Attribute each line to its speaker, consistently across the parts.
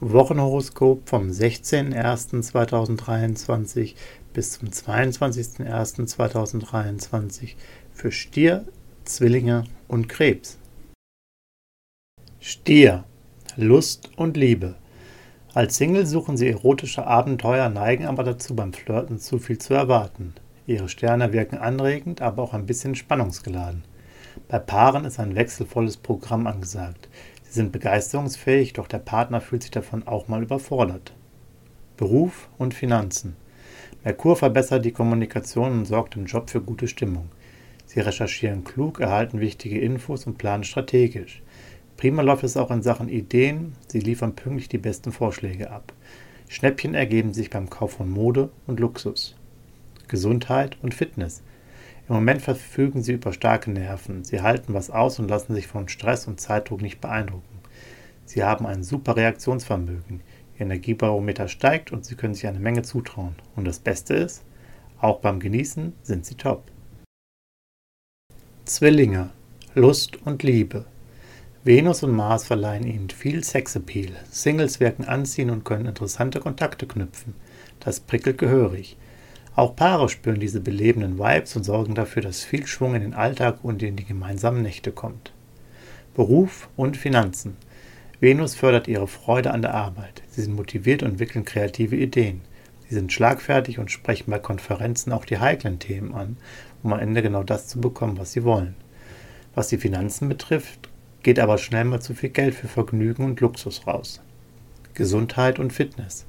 Speaker 1: Wochenhoroskop vom 16.01.2023 bis zum 22.01.2023 für Stier, Zwillinge und Krebs. Stier, Lust und Liebe. Als Single suchen sie erotische Abenteuer, neigen aber dazu, beim Flirten zu viel zu erwarten. Ihre Sterne wirken anregend, aber auch ein bisschen spannungsgeladen. Bei Paaren ist ein wechselvolles Programm angesagt. Sie sind begeisterungsfähig, doch der Partner fühlt sich davon auch mal überfordert. Beruf und Finanzen. Merkur verbessert die Kommunikation und sorgt im Job für gute Stimmung. Sie recherchieren klug, erhalten wichtige Infos und planen strategisch. Prima läuft es auch in Sachen Ideen, sie liefern pünktlich die besten Vorschläge ab. Schnäppchen ergeben sich beim Kauf von Mode und Luxus. Gesundheit und Fitness. Im Moment verfügen sie über starke Nerven. Sie halten was aus und lassen sich von Stress und Zeitdruck nicht beeindrucken. Sie haben ein super Reaktionsvermögen. Ihr Energiebarometer steigt und sie können sich eine Menge zutrauen. Und das Beste ist, auch beim Genießen sind sie top. Zwillinge. Lust und Liebe. Venus und Mars verleihen ihnen viel Sexappeal. Singles wirken anziehen und können interessante Kontakte knüpfen. Das prickelt gehörig. Auch Paare spüren diese belebenden Vibes und sorgen dafür, dass viel Schwung in den Alltag und in die gemeinsamen Nächte kommt. Beruf und Finanzen. Venus fördert ihre Freude an der Arbeit. Sie sind motiviert und entwickeln kreative Ideen. Sie sind schlagfertig und sprechen bei Konferenzen auch die heiklen Themen an, um am Ende genau das zu bekommen, was sie wollen. Was die Finanzen betrifft, geht aber schnell mal zu viel Geld für Vergnügen und Luxus raus. Gesundheit und Fitness.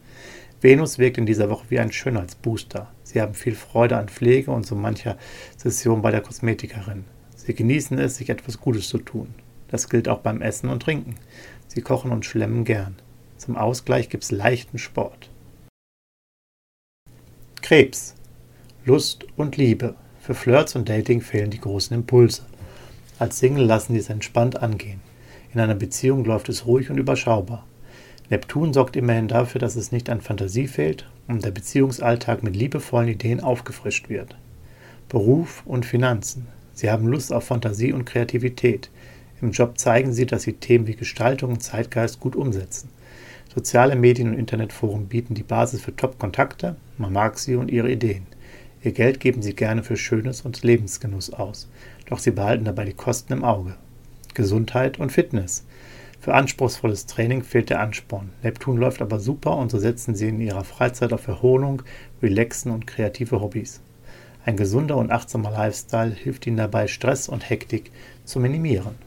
Speaker 1: Venus wirkt in dieser Woche wie ein Schönheitsbooster. Sie haben viel Freude an Pflege und so mancher Session bei der Kosmetikerin. Sie genießen es, sich etwas Gutes zu tun. Das gilt auch beim Essen und Trinken. Sie kochen und schlemmen gern. Zum Ausgleich gibt es leichten Sport. Krebs. Lust und Liebe. Für Flirts und Dating fehlen die großen Impulse. Als Single lassen sie es entspannt angehen. In einer Beziehung läuft es ruhig und überschaubar. Neptun sorgt immerhin dafür, dass es nicht an Fantasie fehlt und der Beziehungsalltag mit liebevollen Ideen aufgefrischt wird. Beruf und Finanzen. Sie haben Lust auf Fantasie und Kreativität. Im Job zeigen sie, dass sie Themen wie Gestaltung und Zeitgeist gut umsetzen. Soziale Medien und Internetforen bieten die Basis für Top-Kontakte, man mag sie und ihre Ideen. Ihr Geld geben sie gerne für Schönes und Lebensgenuss aus, doch sie behalten dabei die Kosten im Auge. Gesundheit und Fitness. Für anspruchsvolles Training fehlt der Ansporn. Neptun läuft aber super und so setzen sie in ihrer Freizeit auf Erholung, Relaxen und kreative Hobbys. Ein gesunder und achtsamer Lifestyle hilft ihnen dabei, Stress und Hektik zu minimieren.